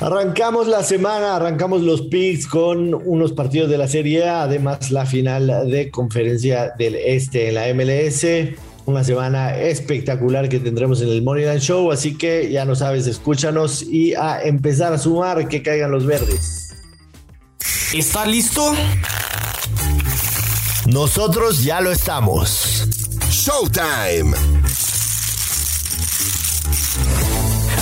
Arrancamos la semana, arrancamos los picks con unos partidos de la Serie A, además la final de conferencia del Este en la MLS. Una semana espectacular que tendremos en el Morning Show, así que ya no sabes, escúchanos y a empezar a sumar que caigan los verdes. ¿Está listo? Nosotros ya lo estamos. Showtime.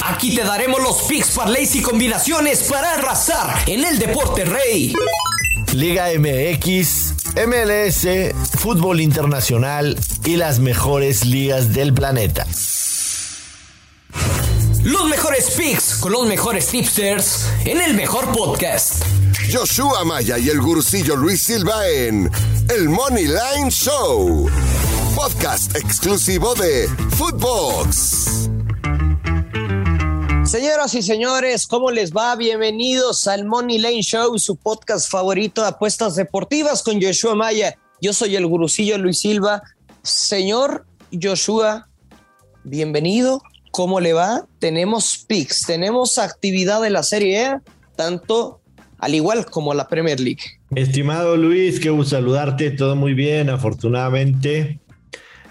Aquí te daremos los picks, parlays y combinaciones para arrasar en el deporte rey. Liga MX, MLS, fútbol internacional y las mejores ligas del planeta. Los mejores picks con los mejores tipsters en el mejor podcast. Joshua Maya y el gurucillo Luis Silva en El Money Line Show. Podcast exclusivo de Footbox. Señoras y señores, ¿cómo les va? Bienvenidos al Money Lane Show, su podcast favorito de apuestas deportivas con Joshua Maya. Yo soy el gurucillo Luis Silva. Señor Joshua, bienvenido. ¿Cómo le va? Tenemos picks, tenemos actividad de la Serie A, tanto al igual como la Premier League. Estimado Luis, qué gusto saludarte, todo muy bien, afortunadamente.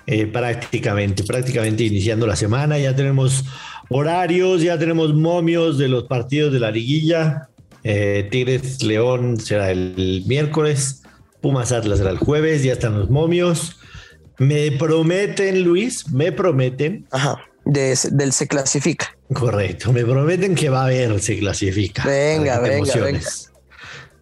Eh, prácticamente, prácticamente iniciando la semana, ya tenemos Horarios, ya tenemos momios de los partidos de la liguilla. Eh, Tigres León será el miércoles, Pumas Atlas será el jueves, ya están los momios. Me prometen, Luis, me prometen. Ajá, del se clasifica. Correcto, me prometen que va a haber se clasifica. Venga, venga, venga.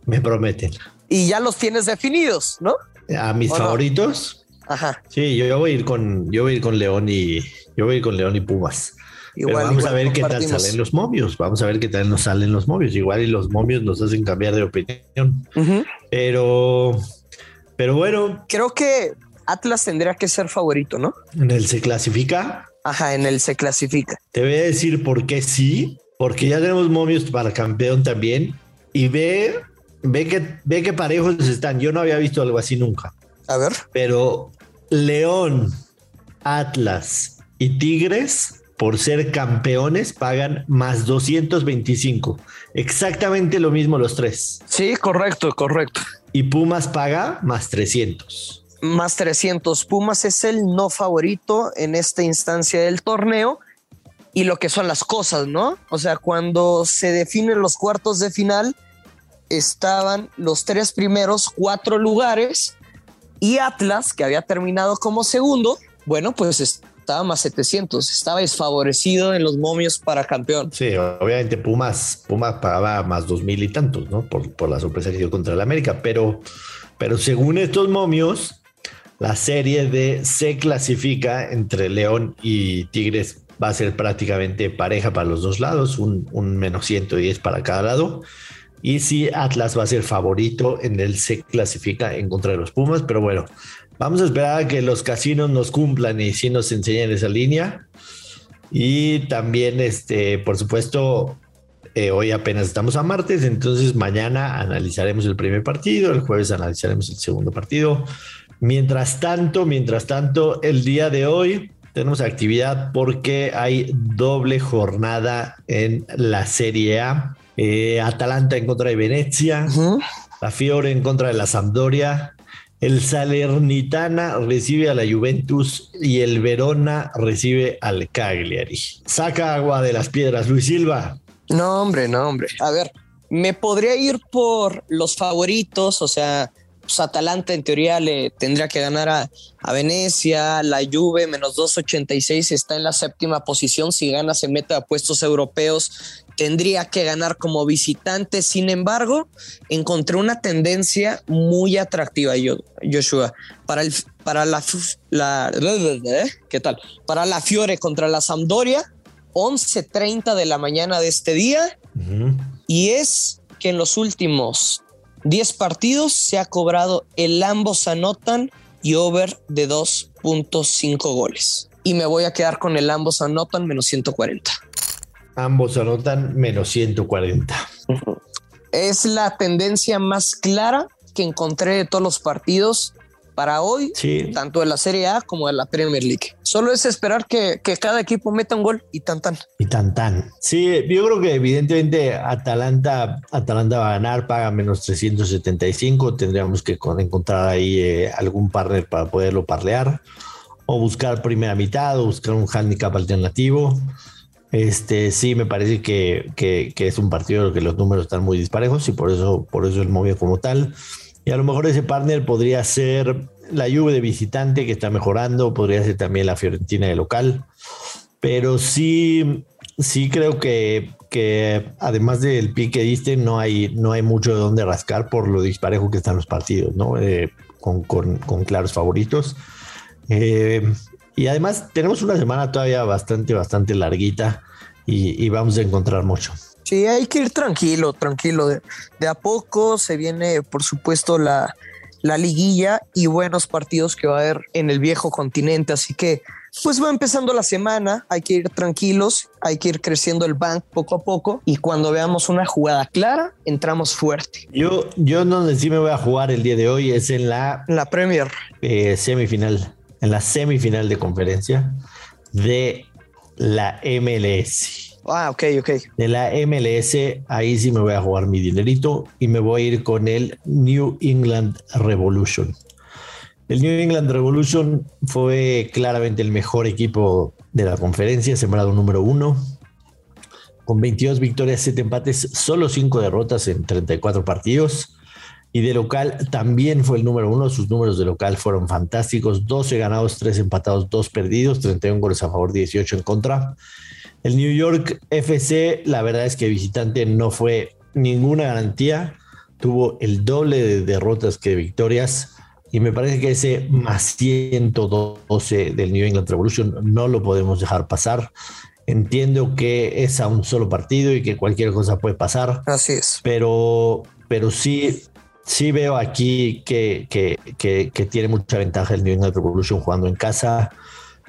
Me prometen. Y ya los tienes definidos, ¿no? A mis favoritos. Ajá. Sí, yo, voy a ir con, yo voy a ir con León y yo voy a ir con León y Pumas vamos a ver qué tal salen los momios. Vamos a ver qué tal nos salen los momios. Igual y los momios nos hacen cambiar de opinión. Pero, pero bueno. Creo que Atlas tendría que ser favorito, ¿no? En el se clasifica. Ajá, en el se clasifica. Te voy a decir por qué sí, porque ya tenemos momios para campeón también. Y ve, ve que, ve que parejos están. Yo no había visto algo así nunca. A ver. Pero León, Atlas y Tigres por ser campeones pagan más 225. Exactamente lo mismo los tres. Sí, correcto, correcto. Y Pumas paga más 300. Más 300. Pumas es el no favorito en esta instancia del torneo y lo que son las cosas, ¿no? O sea, cuando se definen los cuartos de final, estaban los tres primeros cuatro lugares y Atlas, que había terminado como segundo, bueno, pues estaba más 700, estaba desfavorecido en los momios para campeón. Sí, obviamente Pumas, Pumas pagaba más dos mil y tantos, ¿no? Por, la sorpresa que dio contra el América, pero, pero según estos momios, la serie de se clasifica entre León y Tigres va a ser prácticamente pareja para los dos lados, un, un menos 110 para cada lado. Y sí, Atlas va a ser favorito en el se clasifica en contra de los Pumas, pero bueno, Vamos a esperar a que los casinos nos cumplan y sí nos enseñen esa línea. Y también, este, por supuesto, eh, hoy apenas estamos a martes, entonces mañana analizaremos el primer partido, el jueves analizaremos el segundo partido. Mientras tanto, mientras tanto, el día de hoy tenemos actividad porque hay doble jornada en la Serie A. Eh, Atalanta en contra de Venecia, la Fiore en contra de la Sampdoria, el Salernitana recibe a la Juventus y el Verona recibe al Cagliari. Saca agua de las piedras, Luis Silva. No, hombre, no, hombre. A ver, me podría ir por los favoritos, o sea, pues Atalanta en teoría le tendría que ganar a, a, Venecia, la Juve menos 2.86 está en la séptima posición, si gana se mete a puestos europeos tendría que ganar como visitante. Sin embargo, encontré una tendencia muy atractiva, Joshua, para el para la, la ¿qué tal? Para la Fiore contra la Sampdoria, 11:30 de la mañana de este día. Y es que en los últimos 10 partidos se ha cobrado el ambos anotan y over de 2.5 goles. Y me voy a quedar con el ambos anotan menos 140. Ambos anotan menos 140. Es la tendencia más clara que encontré de todos los partidos para hoy, tanto de la Serie A como de la Premier League. Solo es esperar que, cada equipo meta un gol y tan tan. Y tan tan. Sí, yo creo que evidentemente Atalanta, Atalanta va a ganar, paga menos 375. Tendríamos que encontrar ahí eh, algún partner para poderlo parlear o buscar primera mitad o buscar un handicap alternativo. Este sí me parece que, que, es un partido en el que los números están muy disparejos y por eso, por eso el móvil como tal. Y a lo mejor ese partner podría ser la Juve de visitante que está mejorando, podría ser también la Fiorentina de local. Pero sí, sí creo que, que además del pie que diste, no hay, no hay mucho de dónde rascar por lo disparejo que están los partidos, ¿no? Eh, con, con, con, claros favoritos. Eh, y además tenemos una semana todavía bastante, bastante larguita y, y vamos a encontrar mucho. Sí, hay que ir tranquilo, tranquilo. De, a poco se viene, por supuesto, la, la liguilla y buenos partidos que va a haber en el viejo continente. Así que, pues va empezando la semana, hay que ir tranquilos, hay que ir creciendo el bank poco a poco y cuando veamos una jugada clara, entramos fuerte. Yo, yo donde sí me voy a jugar el día de hoy es en la, la Premier eh, semifinal, en la semifinal de conferencia de la MLS. Ah, ok, ok. De la MLS, ahí sí me voy a jugar mi dinerito y me voy a ir con el New England Revolution. El New England Revolution fue claramente el mejor equipo de la conferencia, sembrado número uno, con 22 victorias, 7 empates, solo 5 derrotas en 34 partidos. Y de local también fue el número uno. Sus números de local fueron fantásticos: 12 ganados, 3 empatados, 2 perdidos, 31 goles a favor, 18 en contra. El New York FC, la verdad es que visitante no fue ninguna garantía. Tuvo el doble de derrotas que de victorias. Y me parece que ese más 112 del New England Revolution no lo podemos dejar pasar. Entiendo que es a un solo partido y que cualquier cosa puede pasar. Así es. Pero, pero sí, sí veo aquí que, que, que, tiene mucha ventaja el New England Revolution jugando en casa.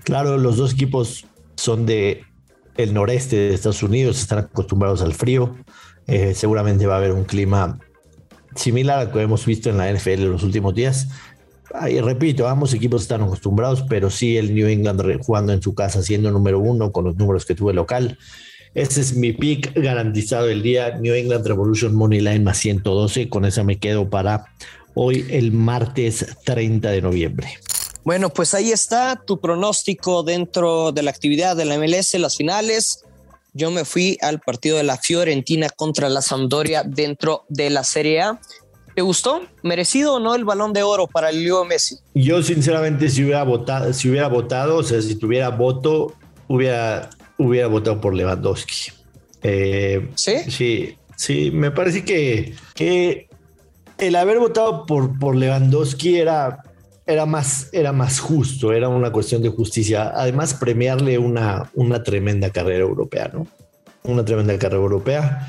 Claro, los dos equipos son de el noreste de Estados Unidos están acostumbrados al frío. Eh, seguramente va a haber un clima similar al que hemos visto en la NFL en los últimos días. Y repito, ambos equipos están acostumbrados, pero sí el New England jugando en su casa, siendo número uno con los números que tuve local. Ese es mi pick garantizado el día. New England Revolution Money Line más 112. Con esa me quedo para hoy, el martes 30 de noviembre. Bueno, pues ahí está tu pronóstico dentro de la actividad de la MLS, las finales. Yo me fui al partido de la Fiorentina contra la Sampdoria dentro de la Serie A. ¿Te gustó? ¿Merecido o no el balón de oro para el Leo Messi? Yo, sinceramente, si hubiera votado, si hubiera votado, o sea, si tuviera voto, hubiera, hubiera votado por Lewandowski. Eh, ¿Sí? Sí, sí, me parece que, que el haber votado por, por Lewandowski era era más, era más justo, era una cuestión de justicia. Además, premiarle una, una tremenda carrera europea, ¿no? Una tremenda carrera europea.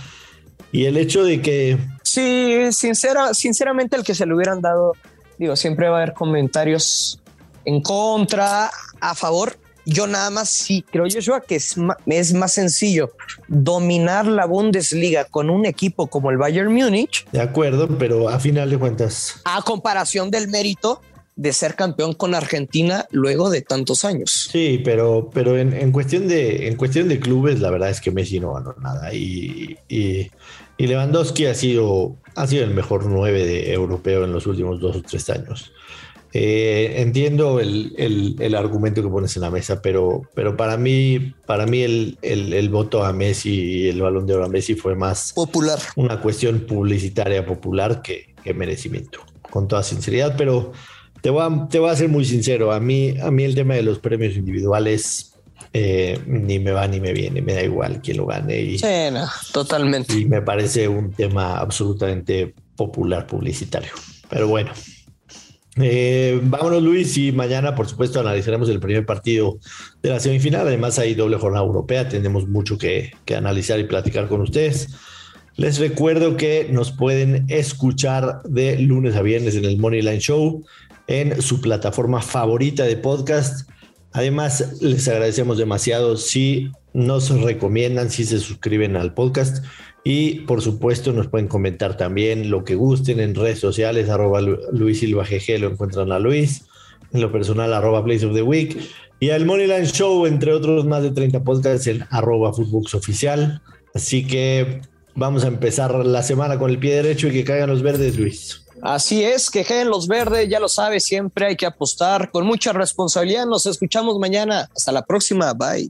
Y el hecho de que... Sí, sincera, sinceramente el que se le hubieran dado, digo, siempre va a haber comentarios en contra, a favor. Yo nada más sí creo yo que es más, es más sencillo dominar la Bundesliga con un equipo como el Bayern Múnich. De acuerdo, pero a final de cuentas. A comparación del mérito de ser campeón con Argentina luego de tantos años. Sí, pero, pero en, cuestión de, en cuestión de clubes, la verdad es que Messi no ganó nada. Y, y, Lewandowski ha sido, ha sido el mejor nueve de europeo en los últimos dos o tres años. Eh, entiendo el, argumento que pones en la mesa, pero, pero para mí, para mí el, el, voto a Messi y el balón de oro a Messi fue más popular. Una cuestión publicitaria popular que, que merecimiento, con toda sinceridad, pero te voy, a, te voy a ser muy sincero, a mí, a mí el tema de los premios individuales eh, ni me va ni me viene, me da igual quién lo gane. Y, sí, totalmente. Y me parece un tema absolutamente popular publicitario. Pero bueno, eh, vámonos Luis y mañana por supuesto analizaremos el primer partido de la semifinal. Además hay doble jornada europea, tenemos mucho que, que analizar y platicar con ustedes. Les recuerdo que nos pueden escuchar de lunes a viernes en el Money Line Show en su plataforma favorita de podcast. Además, les agradecemos demasiado si nos recomiendan si se suscriben al podcast y por supuesto nos pueden comentar también lo que gusten en redes sociales, arroba Luis Silva GG, lo encuentran a Luis, en lo personal arroba Place of the Week y al Moneyline Show, entre otros más de 30 podcasts en arroba Footbox Oficial. Así que vamos a empezar la semana con el pie derecho y que caigan los verdes, Luis. Así es, que en los verdes, ya lo sabes, siempre hay que apostar con mucha responsabilidad. Nos escuchamos mañana. Hasta la próxima. Bye.